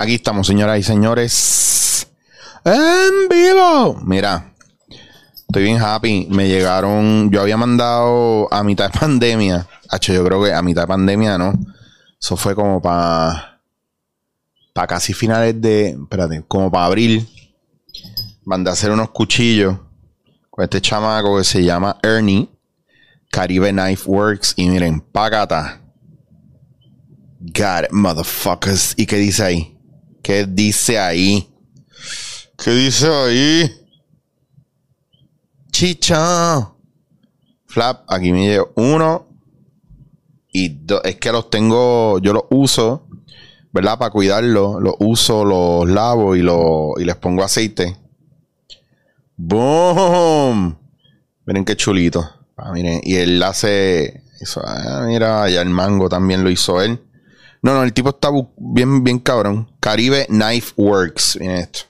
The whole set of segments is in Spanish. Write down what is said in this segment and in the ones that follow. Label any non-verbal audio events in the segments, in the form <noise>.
Aquí estamos, señoras y señores. En vivo. Mira, estoy bien happy. Me llegaron. Yo había mandado a mitad de pandemia. Hacho, yo creo que a mitad de pandemia, ¿no? Eso fue como para. Para casi finales de. Espérate, como para abril. Mandé a hacer unos cuchillos con este chamaco que se llama Ernie. Caribe Knife Works. Y miren, pagata. It, motherfuckers. ¿Y qué dice ahí? ¿Qué dice ahí? ¿Qué dice ahí? Chicha. Flap, aquí me llevo uno y dos. Es que los tengo, yo los uso, ¿verdad? Para cuidarlos. Los uso, los lavo y, los, y les pongo aceite. ¡Boom! Miren qué chulito. Ah, miren, y él hace. Eso, ah, mira, ya el mango también lo hizo él. No, no, el tipo está bien, bien cabrón. Caribe Knife Works. Miren esto.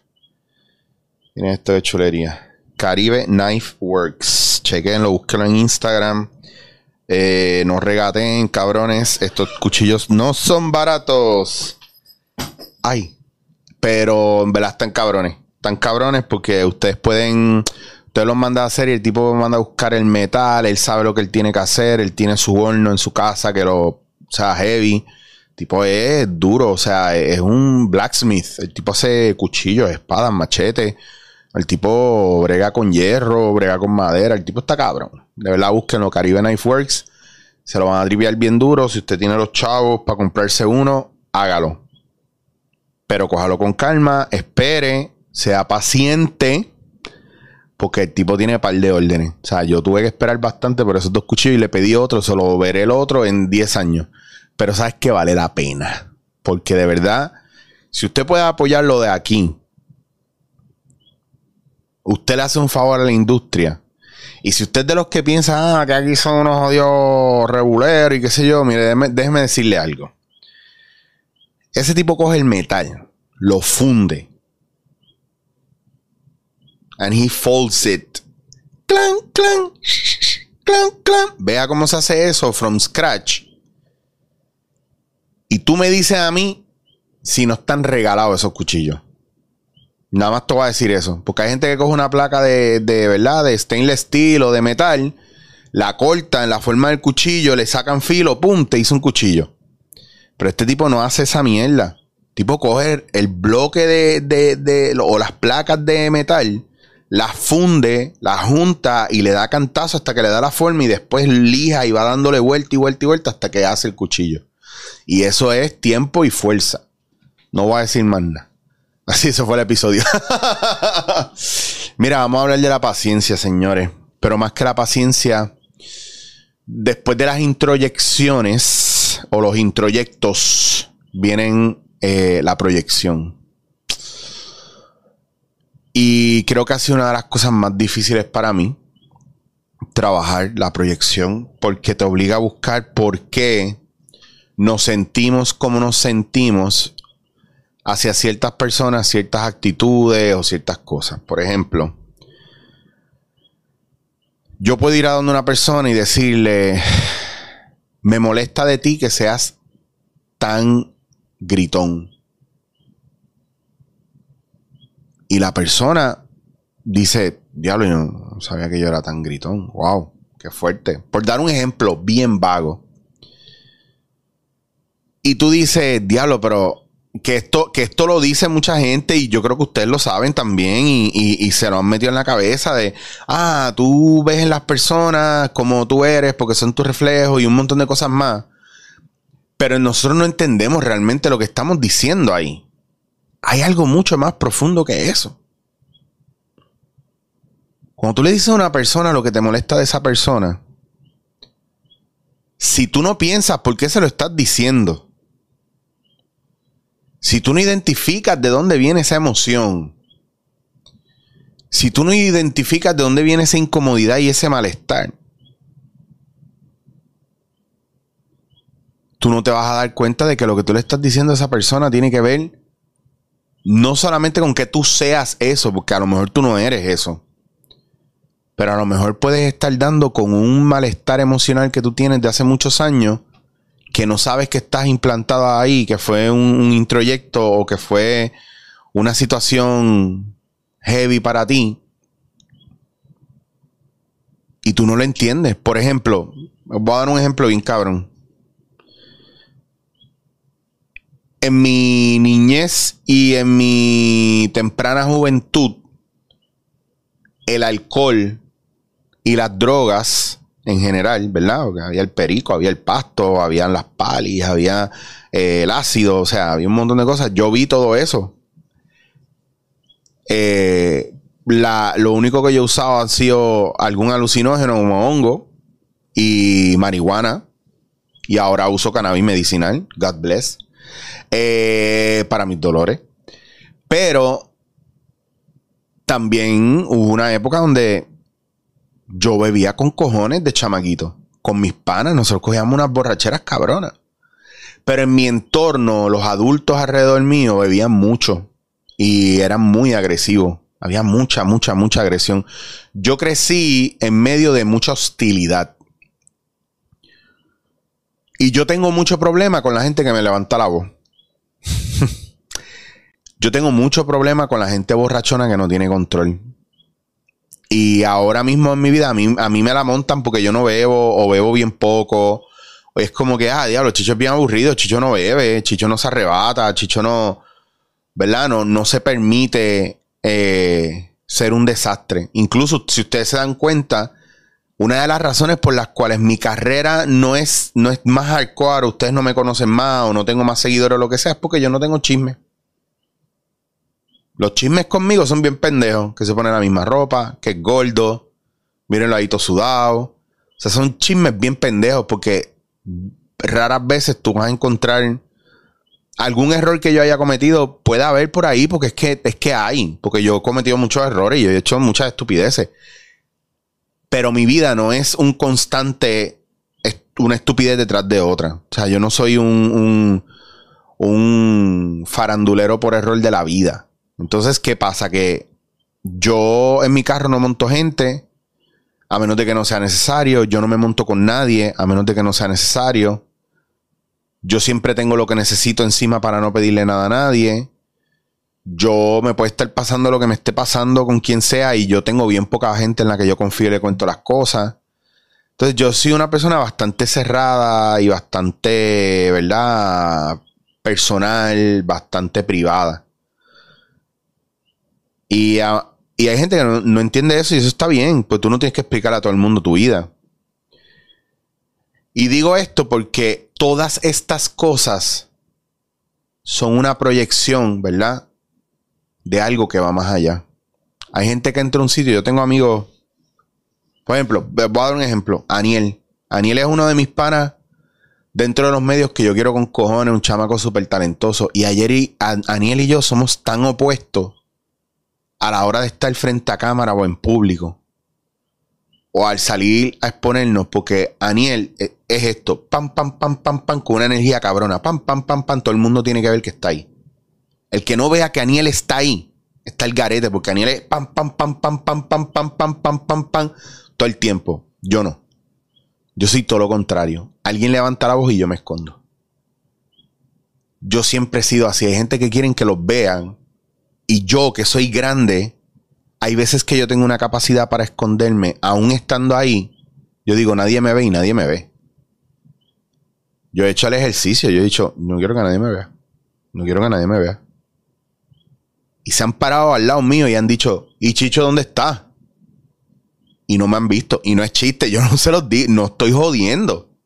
Miren esto de chulería. Caribe Knife Works. Chequenlo, búsquenlo en Instagram. Eh, no regaten, cabrones. Estos cuchillos no son baratos. Ay. Pero en verdad están cabrones. Están cabrones porque ustedes pueden. Ustedes los mandan a hacer y el tipo manda a buscar el metal. Él sabe lo que él tiene que hacer. Él tiene su horno en su casa que lo. O sea, heavy tipo es duro, o sea, es un blacksmith. El tipo hace cuchillos, espadas, machetes. El tipo brega con hierro, brega con madera. El tipo está cabrón. De verdad, búsquenlo. Caribe Knife Works. Se lo van a triviar bien duro. Si usted tiene los chavos para comprarse uno, hágalo. Pero cójalo con calma, espere, sea paciente. Porque el tipo tiene par de órdenes. O sea, yo tuve que esperar bastante por esos dos cuchillos y le pedí otro. Solo veré el otro en 10 años. Pero sabes que vale la pena. Porque de verdad, si usted puede apoyarlo de aquí, usted le hace un favor a la industria. Y si usted es de los que piensa ah, que aquí son unos odios reguleros y qué sé yo, mire, déjeme, decirle algo. Ese tipo coge el metal, lo funde. And he folds it. Clan, clan, <laughs> clan, clan. Vea cómo se hace eso from scratch. Y tú me dices a mí si no están regalados esos cuchillos. Nada más te voy a decir eso. Porque hay gente que coge una placa de, de verdad, de stainless steel o de metal, la corta en la forma del cuchillo, le sacan filo, pum, te hizo un cuchillo. Pero este tipo no hace esa mierda. Tipo coge el bloque de, de, de o las placas de metal, las funde, las junta y le da cantazo hasta que le da la forma y después lija y va dándole vuelta y vuelta y vuelta hasta que hace el cuchillo. Y eso es tiempo y fuerza. No voy a decir más nada. <laughs> Así, eso fue el episodio. <laughs> Mira, vamos a hablar de la paciencia, señores. Pero más que la paciencia, después de las introyecciones o los introyectos, vienen eh, la proyección. Y creo que ha sido una de las cosas más difíciles para mí trabajar la proyección porque te obliga a buscar por qué nos sentimos como nos sentimos hacia ciertas personas, ciertas actitudes o ciertas cosas. Por ejemplo, yo puedo ir a donde una persona y decirle, me molesta de ti que seas tan gritón. Y la persona dice, diablo, yo no sabía que yo era tan gritón. Wow, qué fuerte. Por dar un ejemplo bien vago. Y tú dices, diablo, pero que esto, que esto lo dice mucha gente y yo creo que ustedes lo saben también y, se lo han metido en la cabeza de, ah, tú ves en las personas como tú eres porque son tus reflejos y un montón de cosas más. Pero nosotros no entendemos realmente lo que estamos diciendo ahí. Hay algo mucho más profundo que eso. Cuando tú le dices a una persona lo que te molesta de esa persona, si tú no piensas por qué se lo estás diciendo, si tú no identificas de dónde viene esa emoción, si tú no identificas de dónde viene esa incomodidad y ese malestar, tú no te vas a dar cuenta de que lo que tú le estás diciendo a esa persona tiene que ver no solamente con que tú seas eso, porque a lo mejor tú no eres eso, pero a lo mejor puedes estar dando con un malestar emocional que tú tienes de hace muchos años que no sabes que estás implantado ahí, que fue un, introyecto o que fue una situación heavy para ti, y tú no lo entiendes. Por ejemplo, voy a dar un ejemplo bien cabrón. En mi niñez y en mi temprana juventud, el alcohol y las drogas en general, ¿verdad? había el perico, había el pasto, habían las palis, había eh, el ácido, o sea, había un montón de cosas. Yo vi todo eso. Eh, lo único que yo he usado han sido algún alucinógeno como hongo y marihuana. Y ahora uso cannabis medicinal, God bless, eh, para mis dolores. Pero también hubo una época donde yo bebía con cojones de chamaquito. Con mis panas, nosotros cogíamos unas borracheras cabronas. Pero en mi entorno, los adultos alrededor mío bebían mucho y eran muy agresivos. Había mucha, mucha, mucha agresión. Yo crecí en medio de mucha hostilidad. Y yo tengo mucho problema con la gente que me levanta la voz. <laughs> yo tengo mucho problema con la gente borrachona que no tiene control. Y ahora mismo en mi vida a mí, a mí me la montan porque yo no bebo o bebo bien poco. Es como que, ah, diablo, Chicho es bien aburrido, Chicho no bebe, Chicho no se arrebata, Chicho no, ¿verdad? No, no se permite eh, ser un desastre. Incluso si ustedes se dan cuenta, una de las razones por las cuales mi carrera no es, no es más hardcore, ustedes no me conocen más o no tengo más seguidores o lo que sea, es porque yo no tengo chisme. Los chismes conmigo son bien pendejos, que se ponen la misma ropa, que es gordo, miren ahí todo sudado. O sea, son chismes bien pendejos porque raras veces tú vas a encontrar algún error que yo haya cometido. Puede haber por ahí porque es que, es que hay. Porque yo he cometido muchos errores y he hecho muchas estupideces. Pero mi vida no es un constante, una estupidez detrás de otra. O sea, yo no soy un, un, un farandulero por error de la vida. Entonces, ¿qué pasa? Que yo en mi carro no monto gente, a menos de que no sea necesario. Yo no me monto con nadie, a menos de que no sea necesario. Yo siempre tengo lo que necesito encima para no pedirle nada a nadie. Yo me puede estar pasando lo que me esté pasando con quien sea y yo tengo bien poca gente en la que yo confío y le cuento las cosas. Entonces yo soy una persona bastante cerrada y bastante, ¿verdad? Personal, bastante privada. Y, hay gente que no, entiende eso y eso está bien, pues tú no tienes que explicar a todo el mundo tu vida. Y digo esto porque todas estas cosas son una proyección, ¿verdad? De algo que va más allá. Hay gente que entra a un sitio, yo tengo amigos, por ejemplo, voy a dar un ejemplo, Aniel. Aniel es uno de mis panas dentro de los medios que yo quiero con cojones, un chamaco súper talentoso. Y ayer y, Aniel y yo somos tan opuestos a la hora de estar frente a cámara o en público, o al salir a exponernos, porque Aniel eh, es esto, pam, pam, pam, pam, pam, con una energía cabrona, pam, pam, pam, pam, todo el mundo tiene que ver que está ahí. El que no vea que Aniel está ahí, está el garete, porque Aniel es pam, pam, pam, pam, pam, pam, pam, pam, pam, pam, pam, todo el tiempo. Yo no. Yo soy todo lo contrario. Alguien levanta la voz y yo me escondo. Yo siempre he sido así. Hay gente que quieren que los vean y yo, que soy grande, hay veces que yo tengo una capacidad para esconderme, aún estando ahí, yo digo, nadie me ve y nadie me ve. Yo he hecho el ejercicio, yo he dicho, no quiero que nadie me vea. No quiero que nadie me vea. Y se han parado al lado mío y han dicho, ¿y Chicho dónde está? Y no me han visto. Y no es chiste, yo no se los di, no estoy jodiendo.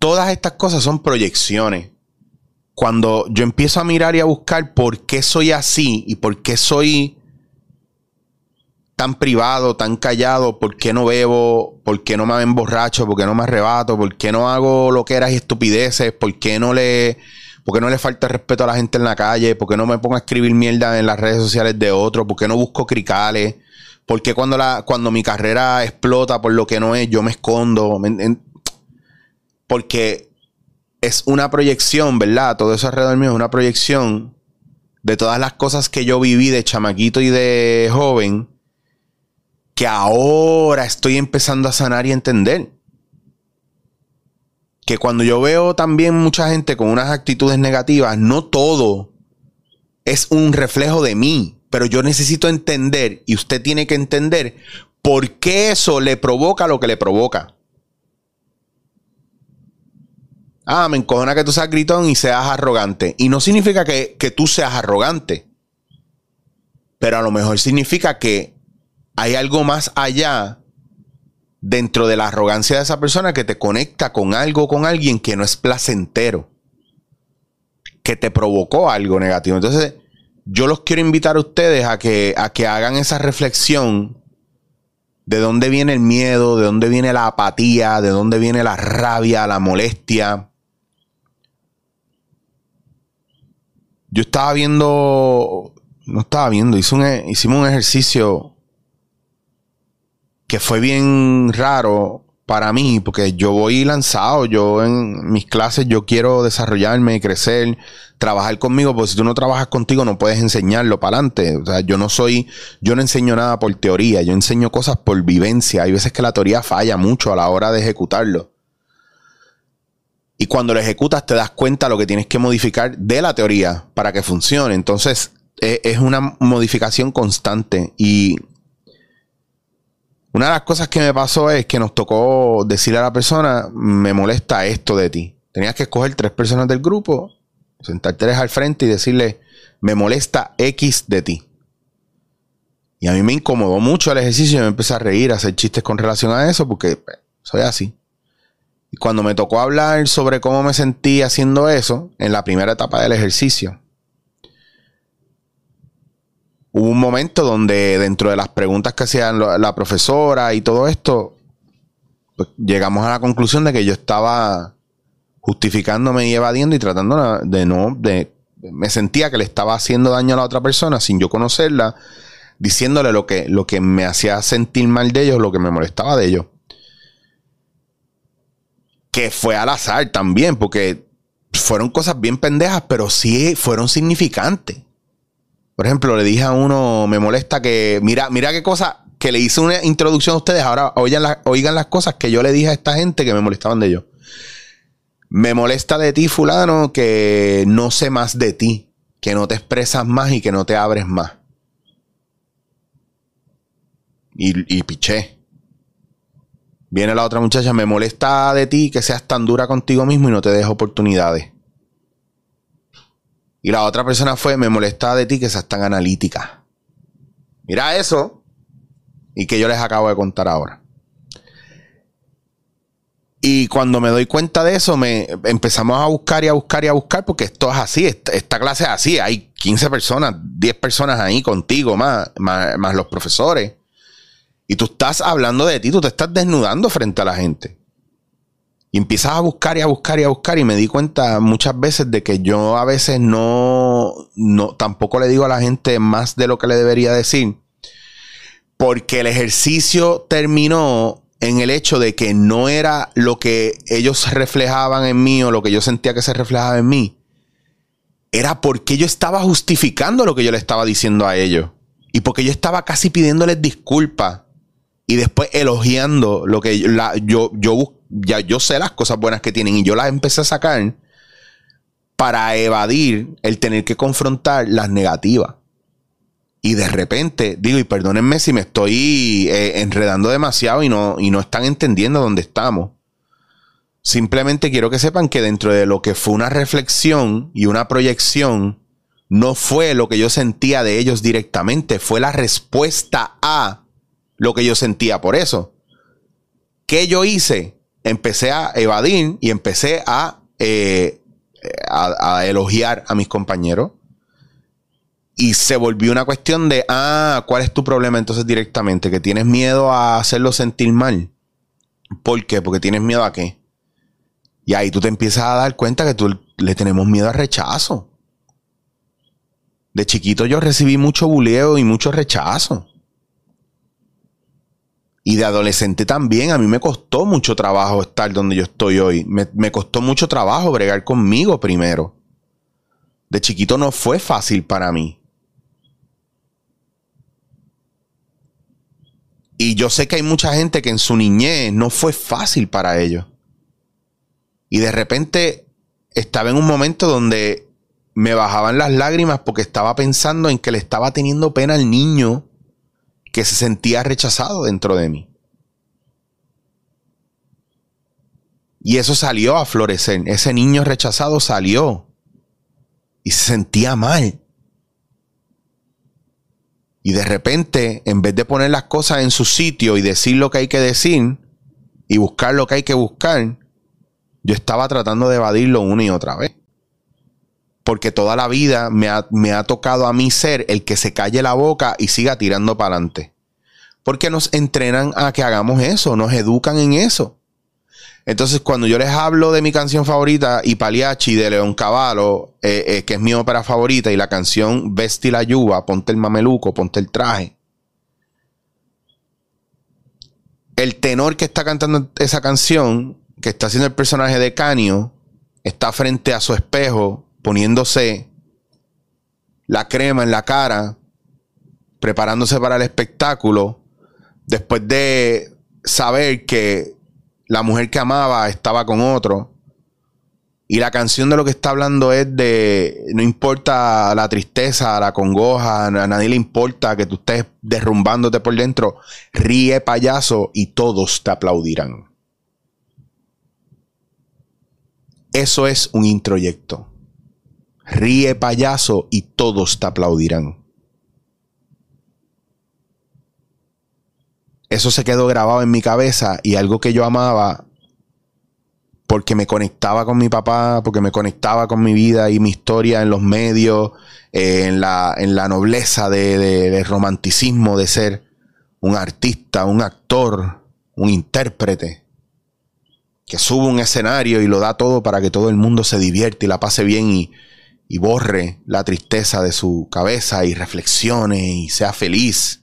Todas estas cosas son proyecciones cuando yo empiezo a mirar y a buscar por qué soy así y por qué soy tan privado, tan callado, por qué no bebo, por qué no me emborracho, por qué no me arrebato, por qué no hago lo que eras y estupideces, por qué no le, por no le falta respeto a la gente en la calle, por qué no me pongo a escribir mierda en las redes sociales de otros, por qué no busco cricales, por qué cuando, la, cuando mi carrera explota por lo que no es, yo me escondo. Porque es una proyección, ¿verdad? Todo eso alrededor mío es una proyección de todas las cosas que yo viví de chamaquito y de joven que ahora estoy empezando a sanar y entender. que cuando yo veo también mucha gente con unas actitudes negativas, no todo es un reflejo de mí, pero yo necesito entender y usted tiene que entender por qué eso le provoca lo que le provoca. Ah, me encojona que tú seas gritón y seas arrogante. Y no significa que, que tú seas arrogante. Pero a lo mejor significa que hay algo más allá dentro de la arrogancia de esa persona que te conecta con algo, con alguien que no es placentero, que te provocó algo negativo. Entonces, yo los quiero invitar a ustedes a que, a que hagan esa reflexión de dónde viene el miedo, de dónde viene la apatía, de dónde viene la rabia, la molestia. Yo estaba viendo, no estaba viendo, hice un, hicimos un ejercicio que fue bien raro para mí, porque yo voy lanzado, yo en mis clases yo quiero desarrollarme, crecer, trabajar conmigo, porque si tú no trabajas contigo no puedes enseñarlo para adelante. O sea, yo no soy, yo no enseño nada por teoría, yo enseño cosas por vivencia. Hay veces que la teoría falla mucho a la hora de ejecutarlo. Y cuando lo ejecutas te das cuenta lo que tienes que modificar de la teoría para que funcione. Entonces, e, es una modificación constante y una de las cosas que me pasó es que nos tocó decirle a la persona, me molesta esto de ti. Tenías que escoger tres personas del grupo, sentarte al frente y decirle, me molesta X de ti. Y a mí me incomodó mucho el ejercicio y me empecé a reír, a hacer chistes con relación a eso, porque pues, soy así. Cuando me tocó hablar sobre cómo me sentí haciendo eso, en la primera etapa del ejercicio, hubo un momento donde dentro de las preguntas que hacían la profesora y todo esto, pues, llegamos a la conclusión de que yo estaba justificándome y evadiendo y tratando de no, de, me sentía que le estaba haciendo daño a la otra persona sin yo conocerla, diciéndole lo que, lo que me hacía sentir mal de ellos, lo que me molestaba de ellos. Que fue al azar también, porque fueron cosas bien pendejas, pero sí fueron significantes. Por ejemplo, le dije a uno, me molesta que, mira, mira qué cosa, que le hice una introducción a ustedes, ahora oigan, oigan las cosas que yo le dije a esta gente que me molestaban de ellos. Me molesta de ti, fulano, que no sé más de ti, que no te expresas más y que no te abres más. Y, y piché. Viene la otra muchacha, me molesta de ti que seas tan dura contigo mismo y no te des oportunidades. Y la otra persona fue, me molesta de ti que seas tan analítica. Mira eso. Y que yo les acabo de contar ahora. Y cuando me doy cuenta de eso, me empezamos a buscar y a buscar y a buscar, porque esto es así, esta, clase es así. Hay 15 personas, 10 personas ahí contigo, más, más los profesores. Y tú estás hablando de ti, tú te estás desnudando frente a la gente. Y empiezas a buscar y a buscar y a buscar y me di cuenta muchas veces de que yo a veces no, no, tampoco le digo a la gente más de lo que le debería decir. Porque el ejercicio terminó en el hecho de que no era lo que ellos reflejaban en mí o lo que yo sentía que se reflejaba en mí. Era porque yo estaba justificando lo que yo le estaba diciendo a ellos. Y porque yo estaba casi pidiéndoles disculpas y después elogiando lo que la, yo, yo, ya yo sé las cosas buenas que tienen y yo las empecé a sacar para evadir el tener que confrontar las negativas. Y de repente, digo, y perdónenme si me estoy eh, enredando demasiado y no, y no están entendiendo dónde estamos. Simplemente quiero que sepan que dentro de lo que fue una reflexión y una proyección, no fue lo que yo sentía de ellos directamente, fue la respuesta a lo que yo sentía por eso. ¿Qué yo hice? Empecé a evadir y empecé a, eh, a, elogiar a mis compañeros. Y se volvió una cuestión de, ah, ¿cuál es tu problema entonces directamente? Que tienes miedo a hacerlo sentir mal. ¿Por qué? Porque tienes miedo a qué. Y ahí tú te empiezas a dar cuenta que tú le tenemos miedo al rechazo. De chiquito yo recibí mucho buleo y mucho rechazo. Y de adolescente también, a mí me costó mucho trabajo estar donde yo estoy hoy. Me, costó mucho trabajo bregar conmigo primero. De chiquito no fue fácil para mí. Y yo sé que hay mucha gente que en su niñez no fue fácil para ellos. Y de repente estaba en un momento donde me bajaban las lágrimas porque estaba pensando en que le estaba teniendo pena al niño que se sentía rechazado dentro de mí. Y eso salió a florecer. Ese niño rechazado salió y se sentía mal. Y de repente, en vez de poner las cosas en su sitio y decir lo que hay que decir y buscar lo que hay que buscar, yo estaba tratando de evadirlo una y otra vez. Porque toda la vida me ha, tocado a mí ser el que se calle la boca y siga tirando para adelante. Porque nos entrenan a que hagamos eso, nos educan en eso. Entonces, cuando yo les hablo de mi canción favorita, y Paliachi de León Cavallo, eh, eh, que es mi ópera favorita, y la canción Vesti la Yuba, ponte el mameluco, ponte el traje. El tenor que está cantando esa canción, que está haciendo el personaje de Canio, está frente a su espejo, poniéndose la crema en la cara, preparándose para el espectáculo, después de saber que la mujer que amaba estaba con otro. Y la canción de lo que está hablando es de no importa la tristeza, la congoja, a nadie le importa que tú estés derrumbándote por dentro, ríe payaso y todos te aplaudirán. Eso es un introyecto. Ríe payaso y todos te aplaudirán. eso se quedó grabado en mi cabeza y algo que yo amaba porque me conectaba con mi papá, porque me conectaba con mi vida y mi historia en los medios, eh, en, la, en, la, nobleza de, de, romanticismo de ser un artista, un actor, un intérprete, que sube un escenario y lo da todo para que todo el mundo se divierte y la pase bien y, y borre la tristeza de su cabeza y reflexione y sea feliz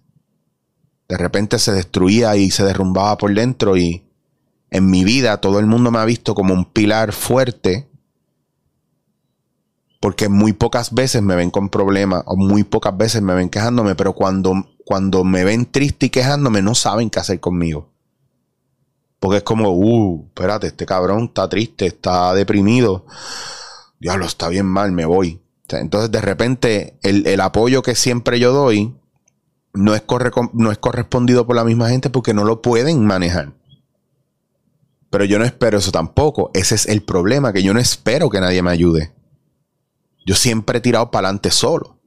de repente se destruía y se derrumbaba por dentro y en mi vida todo el mundo me ha visto como un pilar fuerte porque muy pocas veces me ven con problemas o muy pocas veces me ven quejándome, pero cuando, cuando me ven triste y quejándome no saben qué hacer conmigo. Porque es como, uh, espérate, este cabrón está triste, está deprimido. Diablo, está bien mal, me voy. Entonces de repente el, el apoyo que siempre yo doy no es, no es correspondido por la misma gente porque no lo pueden manejar. Pero yo no espero eso tampoco. Ese es el problema, que yo no espero que nadie me ayude. Yo siempre he tirado para adelante solo.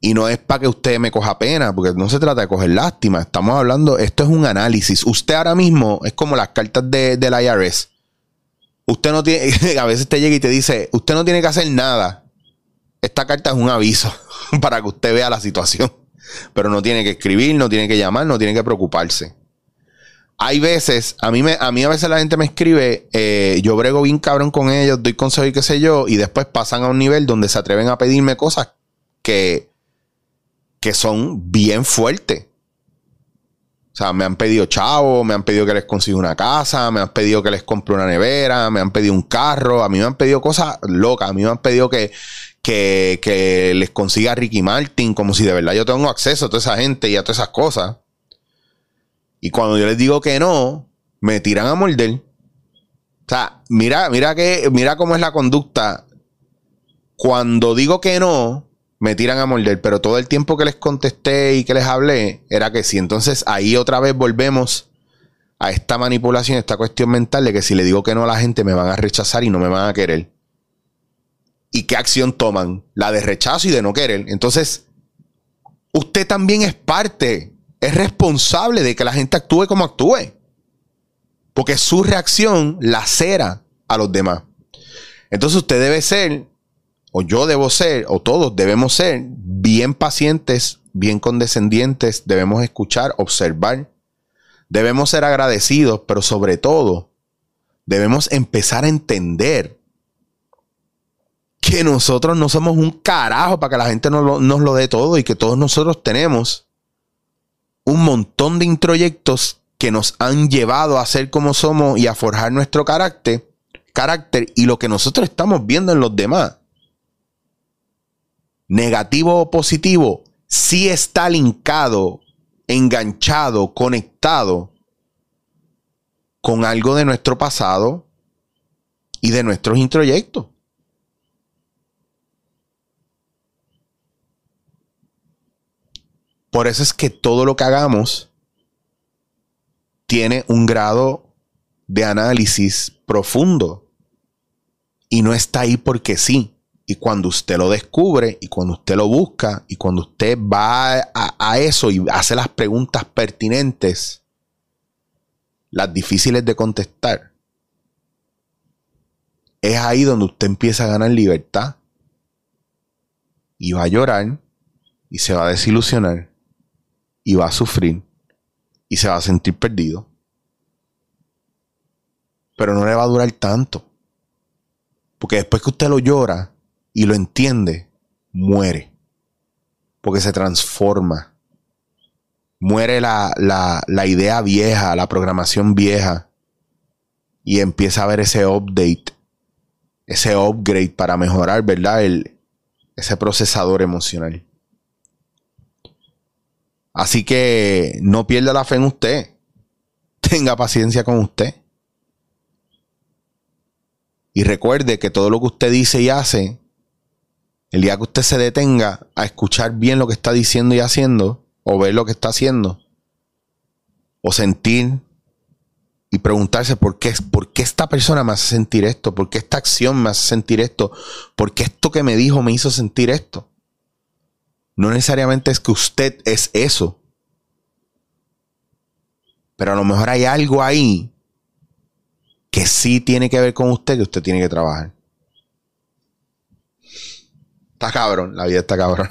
Y no es para que usted me coja pena, porque no se trata de coger lástima. Estamos hablando, esto es un análisis. Usted ahora mismo es como las cartas de, del IRS. Usted no tiene, <laughs> a veces te llega y te dice, usted no tiene que hacer nada. Esta carta es un aviso <laughs> para que usted vea la situación. Pero no tiene que escribir, no tiene que llamar, no tiene que preocuparse. Hay veces, a mí, me, a mí a veces la gente me escribe, eh, yo brego bien cabrón con ellos, doy consejos y qué sé yo, y después pasan a un nivel donde se atreven a pedirme cosas que, que son bien fuertes. O sea, me han pedido chavo, me han pedido que les consiga una casa, me han pedido que les compre una nevera, me han pedido un carro, a mí me han pedido cosas locas, a mí me han pedido que, que, les consiga Ricky Martin, como si de verdad yo tengo acceso a toda esa gente y a todas esas cosas. Y cuando yo les digo que no, me tiran a morder. O sea, mira, mira que, mira cómo es la conducta. Cuando digo que no, me tiran a morder, pero todo el tiempo que les contesté y que les hablé era que sí. Entonces ahí otra vez volvemos a esta manipulación, esta cuestión mental de que si le digo que no a la gente me van a rechazar y no me van a querer y qué acción toman, la de rechazo y de no querer. Entonces, usted también es parte, es responsable de que la gente actúe como actúe. Porque su reacción lacera a los demás. Entonces usted debe ser, o yo debo ser, o todos debemos ser bien pacientes, bien condescendientes, debemos escuchar, observar, debemos ser agradecidos, pero sobre todo debemos empezar a entender que nosotros no somos un carajo para que la gente nos lo, nos lo dé todo y que todos nosotros tenemos un montón de introyectos que nos han llevado a ser como somos y a forjar nuestro carácter, carácter y lo que nosotros estamos viendo en los demás, negativo o positivo, sí está linkado, enganchado, conectado con algo de nuestro pasado y de nuestros introyectos. Por eso es que todo lo que hagamos tiene un grado de análisis profundo y no está ahí porque sí. Y cuando usted lo descubre y cuando usted lo busca y cuando usted va a, eso y hace las preguntas pertinentes, las difíciles de contestar, es ahí donde usted empieza a ganar libertad y va a llorar y se va a desilusionar y va a sufrir y se va a sentir perdido. Pero no le va a durar tanto. Porque después que usted lo llora y lo entiende, muere. Porque se transforma. Muere la, la idea vieja, la programación vieja. Y empieza a ver ese update, ese upgrade para mejorar, ¿verdad? El, ese procesador emocional. Así que no pierda la fe en usted. Tenga paciencia con usted. Y recuerde que todo lo que usted dice y hace, el día que usted se detenga a escuchar bien lo que está diciendo y haciendo, o ver lo que está haciendo, o sentir y preguntarse por qué, por qué esta persona me hace sentir esto, por qué esta acción me hace sentir esto, por qué esto que me dijo me hizo sentir esto. No necesariamente es que usted es eso. Pero a lo mejor hay algo ahí que sí tiene que ver con usted que usted tiene que trabajar. Está cabrón, la vida está cabrón.